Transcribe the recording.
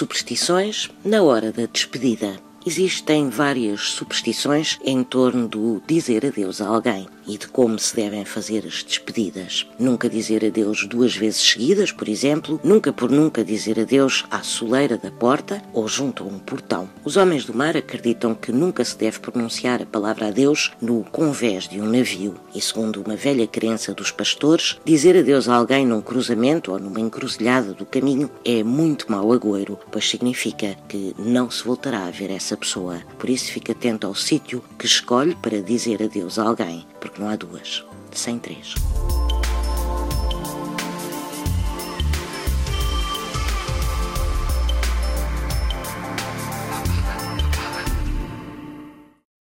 Superstições na hora da despedida. Existem várias superstições em torno do dizer adeus a alguém e de como se devem fazer as despedidas. Nunca dizer adeus duas vezes seguidas, por exemplo, nunca por nunca dizer adeus à soleira da porta ou junto a um portão. Os homens do mar acreditam que nunca se deve pronunciar a palavra adeus no convés de um navio e, segundo uma velha crença dos pastores, dizer adeus a alguém num cruzamento ou numa encruzilhada do caminho é muito mau agouro, pois significa que não se voltará a ver essa essa pessoa. Por isso fique atento ao sítio que escolhe para dizer adeus a alguém, porque não há duas, sem três.